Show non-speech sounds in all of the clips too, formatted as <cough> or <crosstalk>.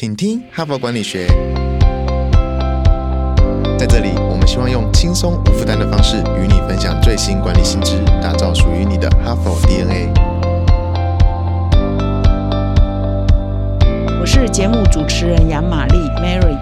请听哈佛管理学。在这里，我们希望用轻松无负担的方式与你分享最新管理新知，打造属于你的哈佛 DNA。我是节目主持人杨玛丽 Mary。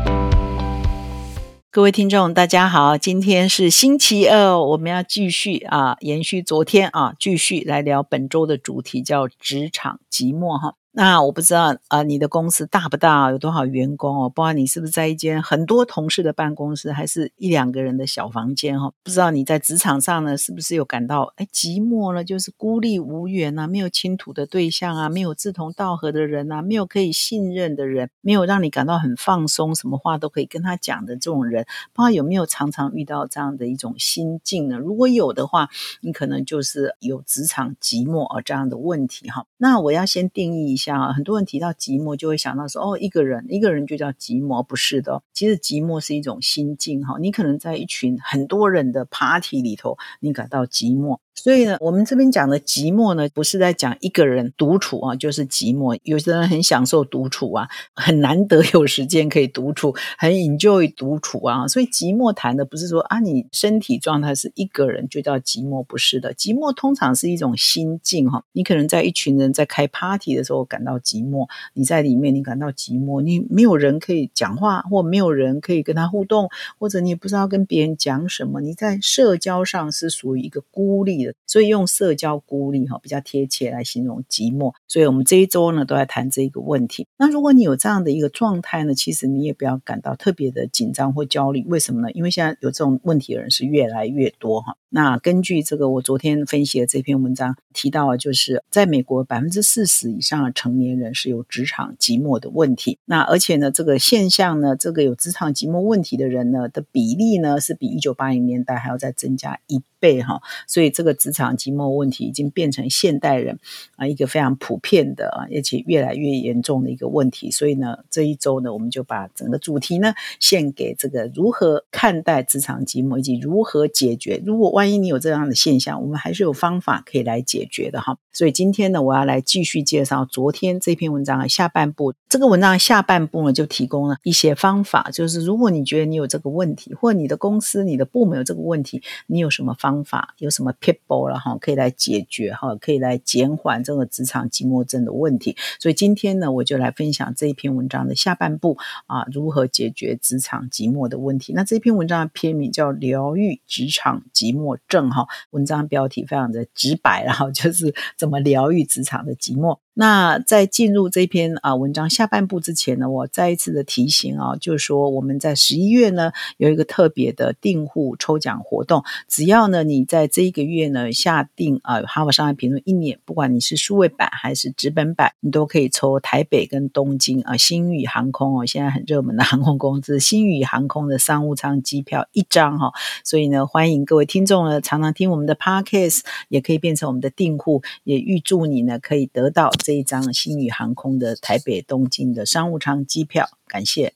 各位听众，大家好，今天是星期二，我们要继续啊，延续昨天啊，继续来聊本周的主题，叫职场寂寞哈。那我不知道啊，你的公司大不大？有多少员工哦？不知道你是不是在一间很多同事的办公室，还是一两个人的小房间哈？不知道你在职场上呢，是不是有感到哎寂寞呢？就是孤立无援啊，没有倾吐的对象啊，没有志同道合的人啊，没有可以信任的人，没有让你感到很放松，什么话都可以跟他讲的这种人，不知道有没有常常遇到这样的一种心境呢？如果有的话，你可能就是有职场寂寞啊这样的问题哈。那我要先定义一下。像很多人提到寂寞，就会想到说，哦，一个人，一个人就叫寂寞，不是的。其实寂寞是一种心境，哈，你可能在一群很多人的 party 里头，你感到寂寞。所以呢，我们这边讲的寂寞呢，不是在讲一个人独处啊，就是寂寞。有些人很享受独处啊，很难得有时间可以独处，很 enjoy 独处啊。所以寂寞谈的不是说啊，你身体状态是一个人就叫寂寞，不是的。寂寞通常是一种心境哈。你可能在一群人在开 party 的时候感到寂寞，你在里面你感到寂寞，你没有人可以讲话，或没有人可以跟他互动，或者你也不知道跟别人讲什么。你在社交上是属于一个孤立。所以用社交孤立哈比较贴切来形容寂寞。所以我们这一周呢都在谈这一个问题。那如果你有这样的一个状态呢，其实你也不要感到特别的紧张或焦虑。为什么呢？因为现在有这种问题的人是越来越多哈。那根据这个我昨天分析的这篇文章提到，就是在美国百分之四十以上的成年人是有职场寂寞的问题。那而且呢，这个现象呢，这个有职场寂寞问题的人呢的比例呢，是比一九八零年代还要再增加一倍哈。所以这个职场寂寞问题已经变成现代人啊一个非常普遍的啊，而且越来越严重的一个问题。所以呢，这一周呢，我们就把整个主题呢献给这个如何看待职场寂寞，以及如何解决。如果万一你有这样的现象，我们还是有方法可以来解决的哈。所以今天呢，我要来继续介绍昨天这篇文章的下半部。这个文章的下半部呢，就提供了一些方法，就是如果你觉得你有这个问题，或你的公司、你的部门有这个问题，你有什么方法，有什么 people 了哈，可以来解决哈，可以来减缓这个职场寂寞症的问题。所以今天呢，我就来分享这一篇文章的下半部啊，如何解决职场寂寞的问题。那这篇文章的篇名叫《疗愈职场寂寞》。正哈，文章标题非常的直白，然后就是怎么疗愈职场的寂寞。那在进入这篇啊文章下半部之前呢，我再一次的提醒啊，就是说我们在十一月呢有一个特别的订户抽奖活动，只要呢你在这一个月呢下定啊哈佛商业评论一年，不管你是数位版还是纸本版，你都可以抽台北跟东京啊新宇航空哦，现在很热门的航空公司新宇航空的商务舱机票一张哈，所以呢欢迎各位听众呢常常听我们的 podcast，也可以变成我们的订户，也预祝你呢可以得到。这一张新宇航空的台北东京的商务舱机票，感谢。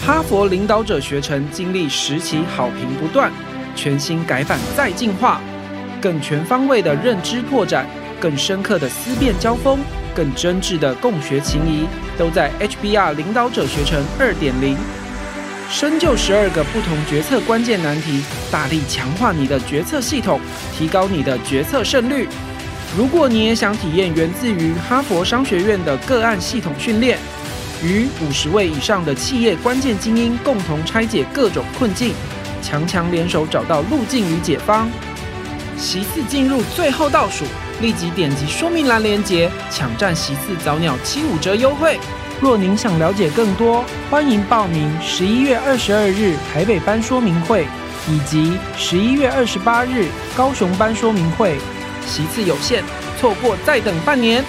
哈佛领导者学程经历十期好评不断，全新改版再进化，更全方位的认知拓展，更深刻的思辨交锋，更真挚的共学情谊，都在 HBR 领导者学程二点零。深究十二个不同决策关键难题，大力强化你的决策系统，提高你的决策胜率。如果你也想体验源自于哈佛商学院的个案系统训练，与五十位以上的企业关键精英共同拆解各种困境，强强联手找到路径与解方，席次进入最后倒数，立即点击说明栏链接，抢占席次早鸟七五折优惠。若您想了解更多，欢迎报名十一月二十二日台北班说明会，以及十一月二十八日高雄班说明会。席次有限，错过再等半年。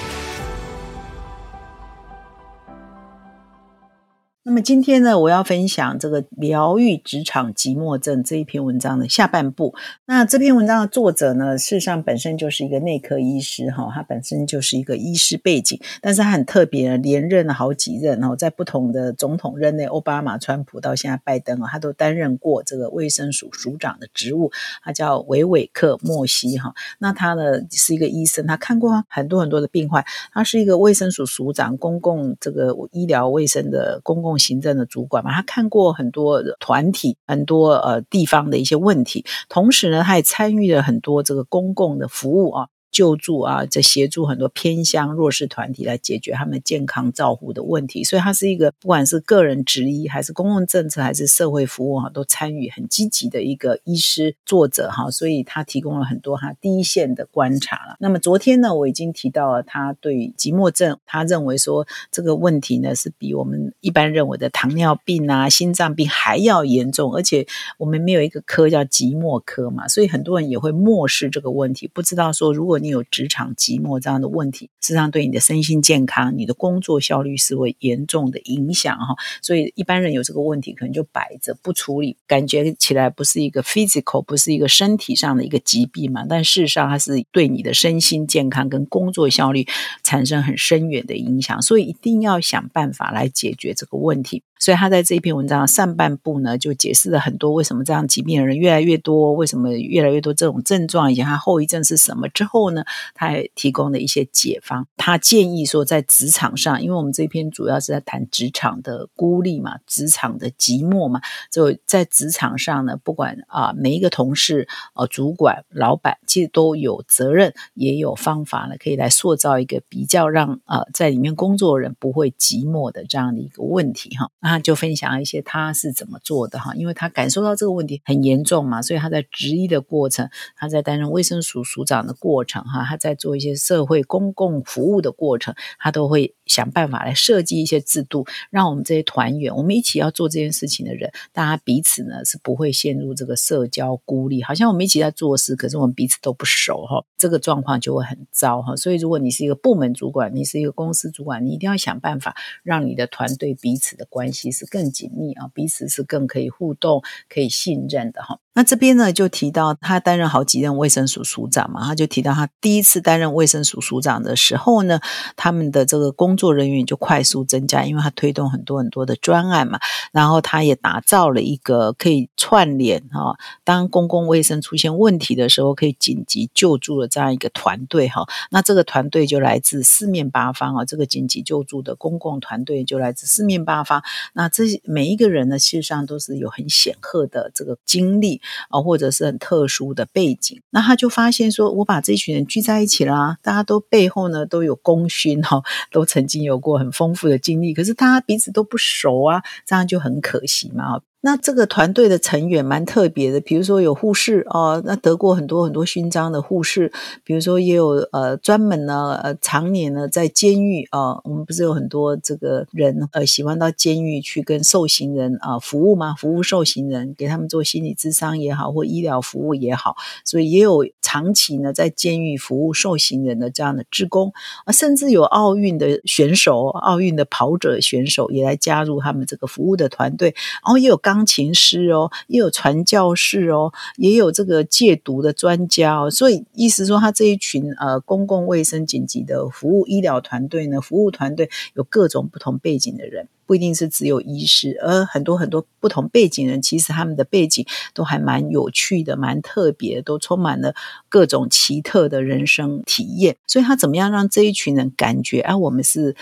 那么今天呢，我要分享这个疗愈职场寂寞症这一篇文章的下半部。那这篇文章的作者呢，事实上本身就是一个内科医师哈，他本身就是一个医师背景，但是他很特别，连任了好几任哦，在不同的总统任内，奥巴马、川普到现在拜登啊，他都担任过这个卫生署署长的职务。他叫维韦克莫西哈，那他呢是一个医生，他看过很多很多的病患，他是一个卫生署署长，公共这个医疗卫生的公共。行政的主管嘛，他看过很多团体、很多呃地方的一些问题，同时呢，他也参与了很多这个公共的服务啊。救助啊，在协助很多偏乡弱势团体来解决他们健康照护的问题，所以他是一个不管是个人职医，还是公共政策，还是社会服务哈，都参与很积极的一个医师作者哈，所以他提供了很多他第一线的观察了。那么昨天呢，我已经提到了他对寂寞症，他认为说这个问题呢是比我们一般认为的糖尿病啊、心脏病还要严重，而且我们没有一个科叫寂寞科嘛，所以很多人也会漠视这个问题，不知道说如果你。有职场寂寞这样的问题，事实上对你的身心健康、你的工作效率是会严重的影响哈。所以一般人有这个问题，可能就摆着不处理，感觉起来不是一个 physical，不是一个身体上的一个疾病嘛。但事实上，它是对你的身心健康跟工作效率产生很深远的影响。所以一定要想办法来解决这个问题。所以他在这一篇文章上半部呢，就解释了很多为什么这样疾病的人越来越多，为什么越来越多这种症状，以及它后遗症是什么。之后呢，他还提供了一些解方。他建议说，在职场上，因为我们这篇主要是在谈职场的孤立嘛，职场的寂寞嘛，就在职场上呢，不管啊每一个同事、呃主管、老板，其实都有责任，也有方法呢，可以来塑造一个比较让呃在里面工作的人不会寂寞的这样的一个问题哈。他就分享一些他是怎么做的哈，因为他感受到这个问题很严重嘛，所以他在执医的过程，他在担任卫生署署长的过程哈，他在做一些社会公共服务的过程，他都会想办法来设计一些制度，让我们这些团员，我们一起要做这件事情的人，大家彼此呢是不会陷入这个社交孤立，好像我们一起在做事，可是我们彼此都不熟哈，这个状况就会很糟哈。所以如果你是一个部门主管，你是一个公司主管，你一定要想办法让你的团队彼此的关系。是更紧密啊，彼此是更可以互动、可以信任的哈。那这边呢，就提到他担任好几任卫生署署长嘛，他就提到他第一次担任卫生署署长的时候呢，他们的这个工作人员就快速增加，因为他推动很多很多的专案嘛，然后他也打造了一个可以串联哈，当公共卫生出现问题的时候，可以紧急救助的这样一个团队哈。那这个团队就来自四面八方啊，这个紧急救助的公共团队就来自四面八方。那这每一个人呢，事实上都是有很显赫的这个经历。啊，或者是很特殊的背景，那他就发现说，我把这群人聚在一起啦，大家都背后呢都有功勋哈，都曾经有过很丰富的经历，可是大家彼此都不熟啊，这样就很可惜嘛。那这个团队的成员蛮特别的，比如说有护士哦，那得过很多很多勋章的护士，比如说也有呃专门呢呃常年呢在监狱啊，我们不是有很多这个人呃喜欢到监狱去跟受刑人啊服务吗？服务受刑人，给他们做心理咨商也好，或医疗服务也好，所以也有长期呢在监狱服务受刑人的这样的职工啊，甚至有奥运的选手、奥运的跑者选手也来加入他们这个服务的团队，然后也有。钢琴师哦，也有传教士哦，也有这个戒毒的专家哦，所以意思说，他这一群呃公共卫生紧急的服务医疗团队呢，服务团队有各种不同背景的人，不一定是只有医师，而很多很多不同背景人，其实他们的背景都还蛮有趣的，蛮特别，都充满了各种奇特的人生体验。所以他怎么样让这一群人感觉啊，我们是。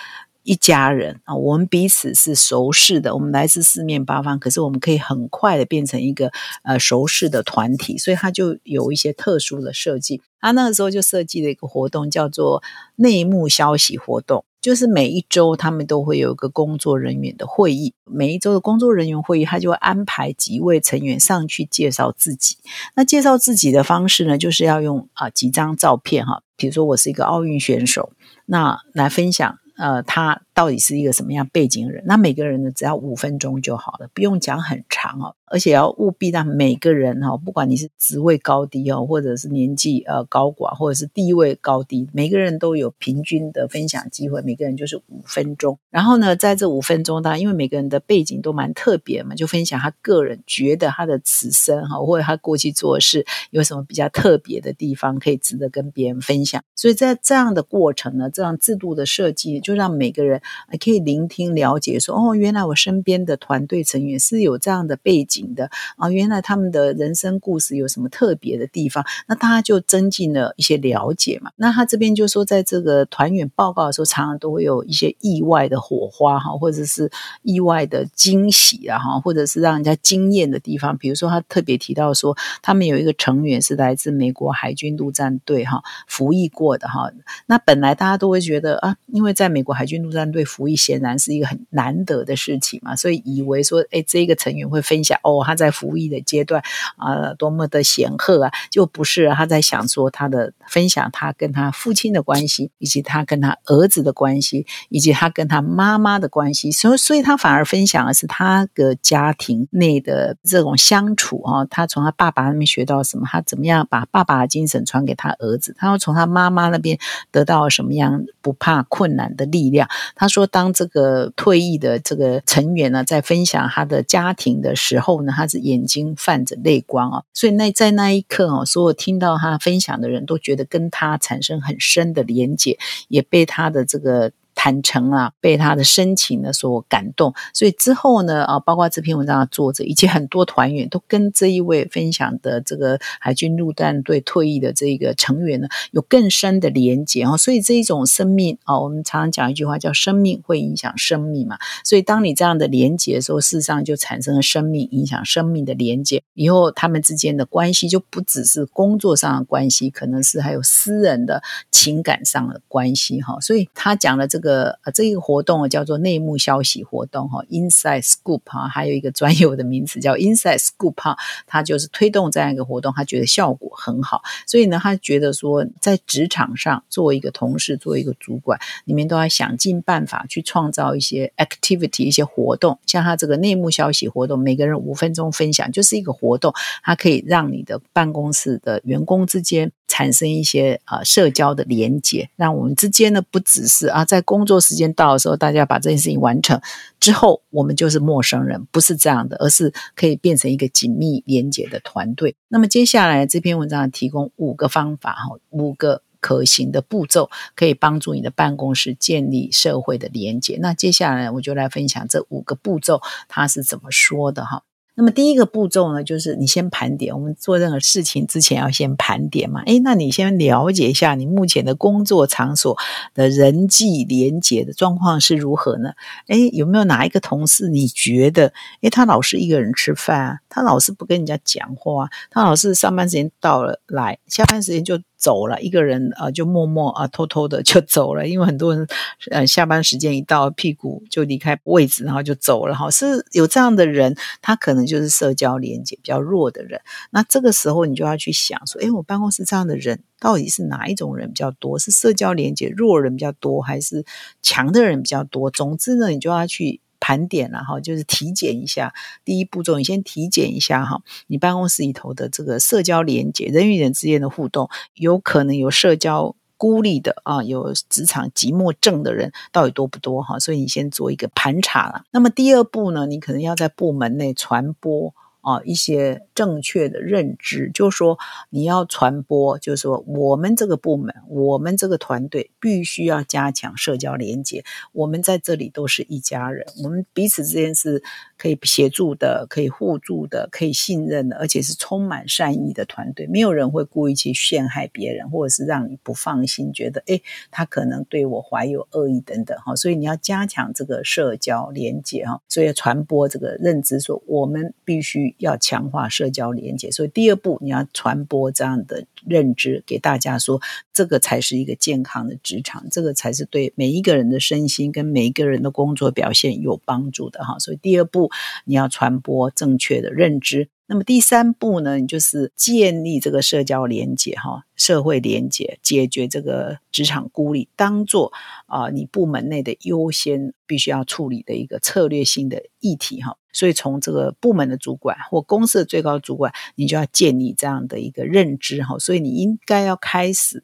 一家人啊，我们彼此是熟识的，我们来自四面八方，可是我们可以很快的变成一个呃熟识的团体，所以他就有一些特殊的设计。他那个时候就设计了一个活动，叫做内幕消息活动，就是每一周他们都会有一个工作人员的会议，每一周的工作人员会议，他就会安排几位成员上去介绍自己。那介绍自己的方式呢，就是要用啊几张照片哈，比如说我是一个奥运选手，那来分享。呃，他到底是一个什么样背景的人。那每个人呢，只要五分钟就好了，不用讲很长哦。而且要务必让每个人哈，不管你是职位高低哦，或者是年纪呃高寡，或者是地位高低，每个人都有平均的分享机会。每个人就是五分钟。然后呢，在这五分钟当中，因为每个人的背景都蛮特别嘛，就分享他个人觉得他的此生哈，或者他过去做事有什么比较特别的地方，可以值得跟别人分享。所以在这样的过程呢，这样制度的设计，就让每个人可以聆听了解，说哦，原来我身边的团队成员是有这样的背景。的啊，原来他们的人生故事有什么特别的地方？那大家就增进了一些了解嘛。那他这边就说，在这个团员报告的时候，常常都会有一些意外的火花哈，或者是意外的惊喜啊哈，或者是让人家惊艳的地方。比如说，他特别提到说，他们有一个成员是来自美国海军陆战队哈，服役过的哈。那本来大家都会觉得啊，因为在美国海军陆战对服役，显然是一个很难得的事情嘛，所以以为说，哎，这个成员会分享。哦，他在服役的阶段啊，多么的显赫啊！就不是他在想说他的分享，他跟他父亲的关系，以及他跟他儿子的关系，以及他跟他妈妈的关系。所以，所以他反而分享的是他的家庭内的这种相处啊。他从他爸爸那边学到什么？他怎么样把爸爸的精神传给他儿子？他又从他妈妈那边得到什么样不怕困难的力量？他他说，当这个退役的这个成员呢，在分享他的家庭的时候。呢，他是眼睛泛着泪光啊，所以那在那一刻哦，所有听到他分享的人都觉得跟他产生很深的连结，也被他的这个。坦诚啊，被他的深情呢所感动，所以之后呢啊，包括这篇文章的作者以及很多团员都跟这一位分享的这个海军陆战队退役的这个成员呢有更深的连结。啊，所以这一种生命啊，我们常常讲一句话叫“生命会影响生命”嘛，所以当你这样的连结的时候，事实上就产生了生命影响生命的连结，以后他们之间的关系就不只是工作上的关系，可能是还有私人的情感上的关系。哈，所以他讲了这个。个呃，这一个活动叫做内幕消息活动哈，Inside Scoop 哈，还有一个专有的名词叫 Inside Scoop 哈，他就是推动这样一个活动，他觉得效果很好，所以呢，他觉得说在职场上作为一个同事，作为一个主管，你们都要想尽办法去创造一些 activity 一些活动，像他这个内幕消息活动，每个人五分钟分享，就是一个活动，它可以让你的办公室的员工之间。产生一些啊社交的连接，让我们之间呢不只是啊在工作时间到的时候，大家把这件事情完成之后，我们就是陌生人，不是这样的，而是可以变成一个紧密连接的团队。那么接下来这篇文章提供五个方法哈，五个可行的步骤，可以帮助你的办公室建立社会的连接。那接下来我就来分享这五个步骤，它是怎么说的哈。那么第一个步骤呢，就是你先盘点。我们做任何事情之前要先盘点嘛。诶，那你先了解一下你目前的工作场所的人际连结的状况是如何呢？诶，有没有哪一个同事你觉得，诶，他老是一个人吃饭啊，他老是不跟人家讲话，他老是上班时间到了来，下班时间就。走了一个人啊，就默默啊，偷偷的就走了。因为很多人，呃，下班时间一到，屁股就离开位置，然后就走了。哈，是有这样的人，他可能就是社交连接比较弱的人。那这个时候，你就要去想说，哎，我办公室这样的人，到底是哪一种人比较多？是社交连接弱人比较多，还是强的人比较多？总之呢，你就要去。盘点了哈，就是体检一下。第一步骤，你先体检一下哈，你办公室里头的这个社交连接，人与人之间的互动，有可能有社交孤立的啊，有职场寂寞症的人，到底多不多哈？所以你先做一个盘查了。那么第二步呢，你可能要在部门内传播。啊，一些正确的认知，就说你要传播，就是说我们这个部门，我们这个团队必须要加强社交连接。我们在这里都是一家人，我们彼此之间是可以协助的，可以互助的，可以信任的，而且是充满善意的团队。没有人会故意去陷害别人，或者是让你不放心，觉得诶他可能对我怀有恶意等等哈。所以你要加强这个社交连接哈，所以传播这个认知，说我们必须。要强化社交连接，所以第二步你要传播这样的认知给大家，说这个才是一个健康的职场，这个才是对每一个人的身心跟每一个人的工作表现有帮助的哈。所以第二步你要传播正确的认知。那么第三步呢，你就是建立这个社交连接哈，社会连接，解决这个职场孤立，当做啊你部门内的优先必须要处理的一个策略性的议题哈。所以从这个部门的主管或公司的最高主管，你就要建立这样的一个认知哈。所以你应该要开始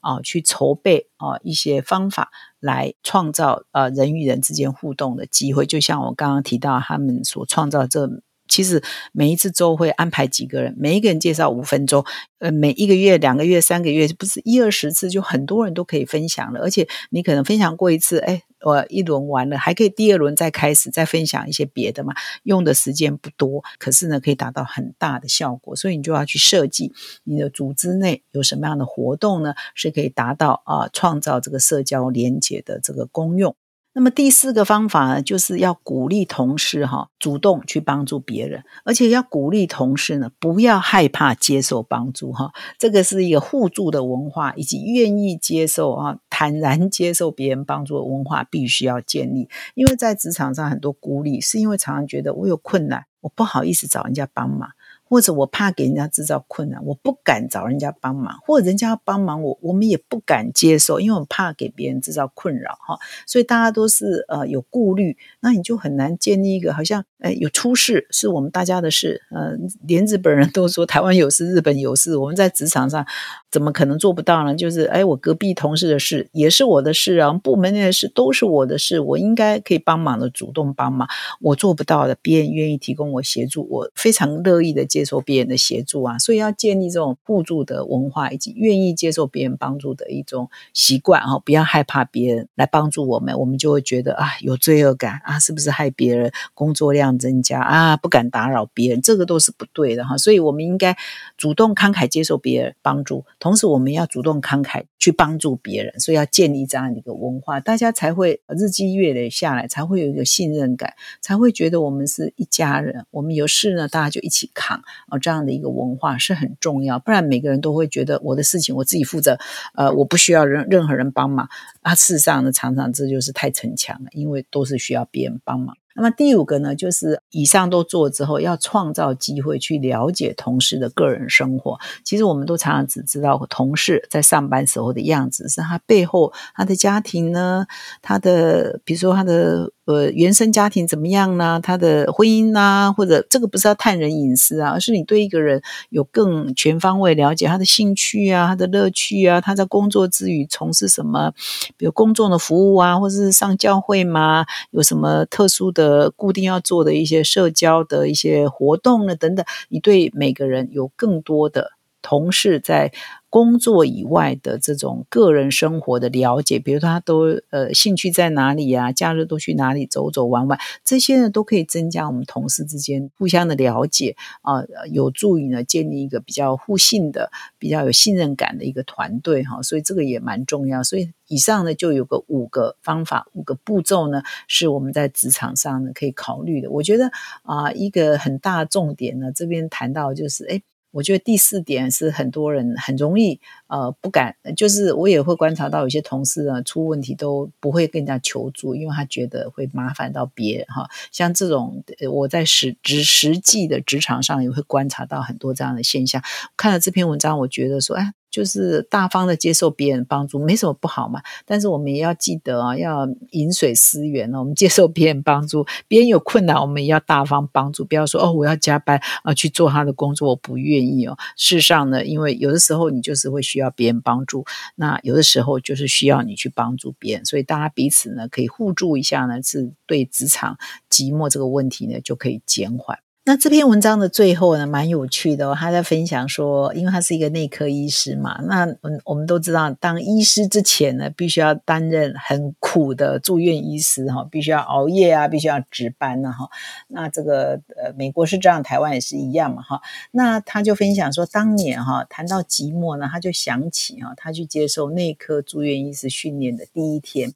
啊去筹备啊一些方法来创造呃人与人之间互动的机会，就像我刚刚提到他们所创造这。其实每一次周会安排几个人，每一个人介绍五分钟，呃，每一个月、两个月、三个月，不是一二十次，就很多人都可以分享了。而且你可能分享过一次，哎，我一轮完了，还可以第二轮再开始，再分享一些别的嘛。用的时间不多，可是呢，可以达到很大的效果。所以你就要去设计你的组织内有什么样的活动呢，是可以达到啊，创造这个社交连接的这个功用。那么第四个方法呢，就是要鼓励同事哈，主动去帮助别人，而且要鼓励同事呢，不要害怕接受帮助哈。这个是一个互助的文化，以及愿意接受啊，坦然接受别人帮助的文化，必须要建立。因为在职场上很多孤立，是因为常常觉得我有困难，我不好意思找人家帮忙。或者我怕给人家制造困难，我不敢找人家帮忙，或者人家要帮忙我，我们也不敢接受，因为我怕给别人制造困扰哈。所以大家都是呃有顾虑，那你就很难建立一个好像呃有出事是我们大家的事，呃连日本人都说台湾有事，日本有事，我们在职场上怎么可能做不到呢？就是哎，我隔壁同事的事也是我的事啊，部门内的事都是我的事，我应该可以帮忙的，主动帮忙。我做不到的，别人愿意提供我协助，我非常乐意的接。接受别人的协助啊，所以要建立这种互助的文化，以及愿意接受别人帮助的一种习惯哦！不要害怕别人来帮助我们，我们就会觉得啊有罪恶感啊，是不是害别人工作量增加啊？不敢打扰别人，这个都是不对的哈！所以我们应该主动慷慨接受别人帮助，同时我们要主动慷慨去帮助别人，所以要建立这样的一个文化，大家才会日积月累下来，才会有一个信任感，才会觉得我们是一家人，我们有事呢，大家就一起扛。啊，这样的一个文化是很重要，不然每个人都会觉得我的事情我自己负责，呃，我不需要任任何人帮忙。啊，事实上呢，常常这就是太逞强了，因为都是需要别人帮忙。那么第五个呢，就是以上都做之后，要创造机会去了解同事的个人生活。其实我们都常常只知道同事在上班时候的样子，是他背后他的家庭呢，他的比如说他的呃原生家庭怎么样呢？他的婚姻啊，或者这个不是要探人隐私啊，而是你对一个人有更全方位了解他的兴趣啊，他的乐趣啊，他在工作之余从事什么，比如公众的服务啊，或者是上教会嘛，有什么特殊的。固定要做的一些社交的一些活动呢，等等，你对每个人有更多的同事在。工作以外的这种个人生活的了解，比如他都呃兴趣在哪里呀？假日都去哪里走走玩玩？这些呢都可以增加我们同事之间互相的了解啊，有助于呢建立一个比较互信的、比较有信任感的一个团队哈。所以这个也蛮重要。所以以上呢就有个五个方法、五个步骤呢，是我们在职场上呢可以考虑的。我觉得啊，一个很大重点呢，这边谈到就是哎。我觉得第四点是很多人很容易呃不敢，就是我也会观察到有些同事呢出问题都不会跟人家求助，因为他觉得会麻烦到别人哈。像这种我在实职实际的职场上也会观察到很多这样的现象。看了这篇文章，我觉得说，哎。就是大方的接受别人帮助，没什么不好嘛。但是我们也要记得啊，要饮水思源哦。我们接受别人帮助，别人有困难，我们也要大方帮助。不要说哦，我要加班啊去做他的工作，我不愿意哦。事实上呢，因为有的时候你就是会需要别人帮助，那有的时候就是需要你去帮助别人，所以大家彼此呢可以互助一下呢，是对职场寂寞这个问题呢就可以减缓。那这篇文章的最后呢，蛮有趣的哦。他在分享说，因为他是一个内科医师嘛，那嗯，我们都知道，当医师之前呢，必须要担任很苦的住院医师哈，必须要熬夜啊，必须要值班呢哈。那这个呃，美国是这样，台湾也是一样嘛哈。那他就分享说，当年哈谈到寂寞呢，他就想起哈，他去接受内科住院医师训练的第一天。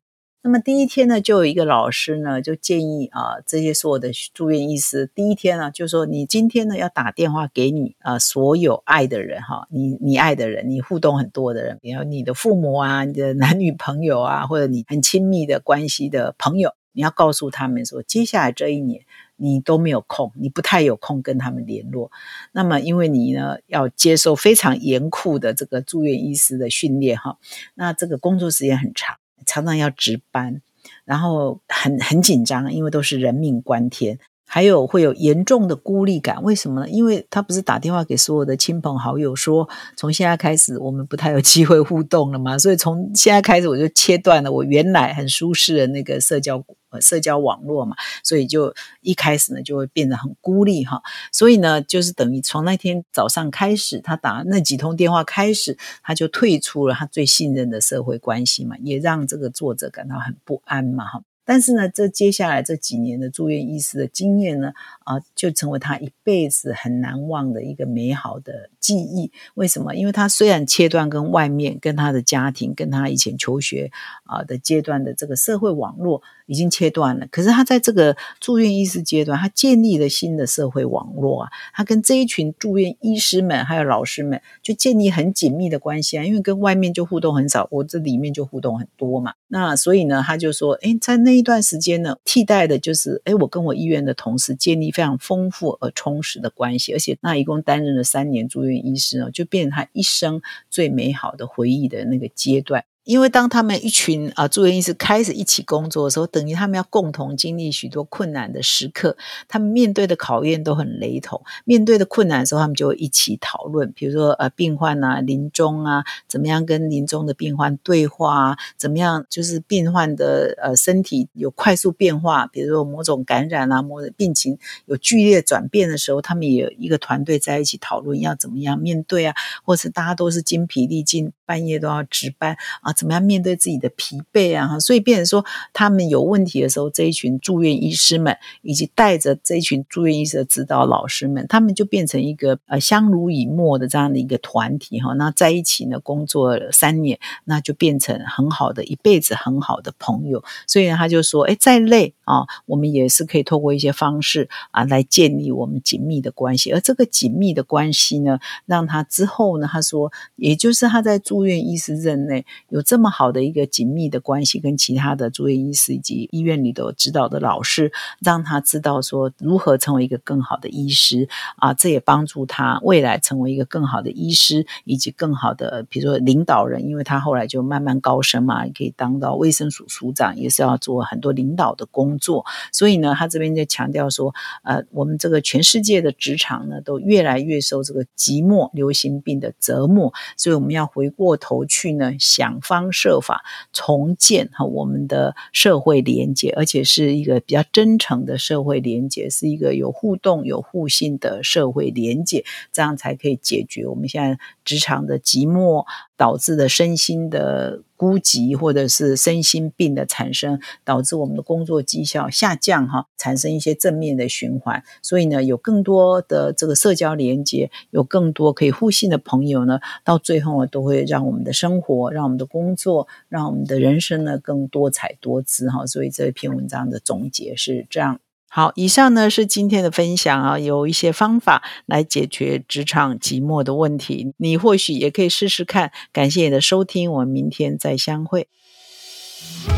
那么第一天呢，就有一个老师呢，就建议啊，这些所有的住院医师，第一天呢，就说你今天呢要打电话给你啊所有爱的人哈，你你爱的人，你互动很多的人，比如你的父母啊，你的 <laughs> 男女朋友啊，或者你很亲密的关系的朋友。你要告诉他们说，接下来这一年你都没有空，你不太有空跟他们联络。那么，因为你呢要接受非常严酷的这个住院医师的训练哈，那这个工作时间很长，常常要值班，然后很很紧张，因为都是人命关天。还有会有严重的孤立感，为什么呢？因为他不是打电话给所有的亲朋好友说，从现在开始我们不太有机会互动了嘛，所以从现在开始我就切断了我原来很舒适的那个社交呃社交网络嘛，所以就一开始呢就会变得很孤立哈，所以呢就是等于从那天早上开始，他打那几通电话开始，他就退出了他最信任的社会关系嘛，也让这个作者感到很不安嘛哈。但是呢，这接下来这几年的住院医师的经验呢，啊，就成为他一辈子很难忘的一个美好的记忆。为什么？因为他虽然切断跟外面、跟他的家庭、跟他以前求学啊的阶段的这个社会网络。已经切断了，可是他在这个住院医师阶段，他建立了新的社会网络啊，他跟这一群住院医师们还有老师们就建立很紧密的关系啊，因为跟外面就互动很少，我这里面就互动很多嘛。那所以呢，他就说，哎，在那一段时间呢，替代的就是，哎，我跟我医院的同事建立非常丰富而充实的关系，而且那一共担任了三年住院医师呢，就变成他一生最美好的回忆的那个阶段。因为当他们一群啊住院医师开始一起工作的时候，等于他们要共同经历许多困难的时刻，他们面对的考验都很雷同。面对的困难的时候，他们就一起讨论，比如说呃病患啊临终啊，怎么样跟临终的病患对话啊，怎么样就是病患的呃身体有快速变化，比如说某种感染啊，某种病情有剧烈转变的时候，他们也有一个团队在一起讨论要怎么样面对啊，或是大家都是精疲力尽，半夜都要值班啊。怎么样面对自己的疲惫啊？所以变成说他们有问题的时候，这一群住院医师们以及带着这一群住院医师的指导老师们，他们就变成一个呃相濡以沫的这样的一个团体哈。那在一起呢，工作了三年，那就变成很好的一辈子很好的朋友。所以呢他就说，哎，再累啊，我们也是可以透过一些方式啊来建立我们紧密的关系。而这个紧密的关系呢，让他之后呢，他说，也就是他在住院医师任内有。这么好的一个紧密的关系，跟其他的住院医师以及医院里的指导的老师，让他知道说如何成为一个更好的医师啊，这也帮助他未来成为一个更好的医师，以及更好的比如说领导人，因为他后来就慢慢高升嘛，也可以当到卫生署署长，也是要做很多领导的工作。所以呢，他这边就强调说，呃，我们这个全世界的职场呢，都越来越受这个寂寞流行病的折磨，所以我们要回过头去呢，想方。方设法重建哈我们的社会连接，而且是一个比较真诚的社会连接，是一个有互动、有互信的社会连接，这样才可以解决我们现在职场的寂寞导致的身心的。孤寂或者是身心病的产生，导致我们的工作绩效下降，哈，产生一些正面的循环。所以呢，有更多的这个社交连接，有更多可以互信的朋友呢，到最后呢，都会让我们的生活、让我们的工作、让我们的人生呢更多彩多姿，哈。所以这篇文章的总结是这样。好，以上呢是今天的分享啊，有一些方法来解决职场寂寞的问题，你或许也可以试试看。感谢你的收听，我们明天再相会。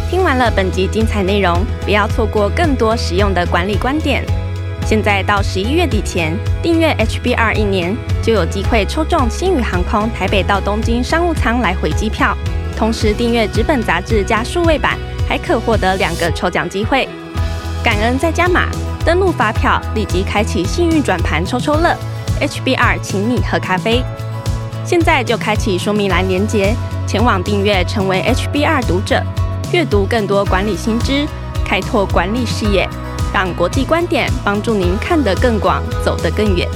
听完了本集精彩内容，不要错过更多实用的管理观点。现在到十一月底前订阅 HBR 一年，就有机会抽中新宇航空台北到东京商务舱来回机票，同时订阅纸本杂志加数位版，还可获得两个抽奖机会。感恩再加码，登录发票立即开启幸运转盘抽抽乐，HBR 请你喝咖啡。现在就开启说明栏连接，前往订阅成为 HBR 读者，阅读更多管理新知，开拓管理视野，让国际观点帮助您看得更广，走得更远。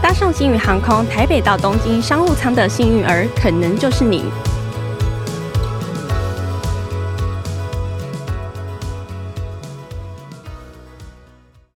搭上星宇航空台北到东京商务舱的幸运儿，可能就是你。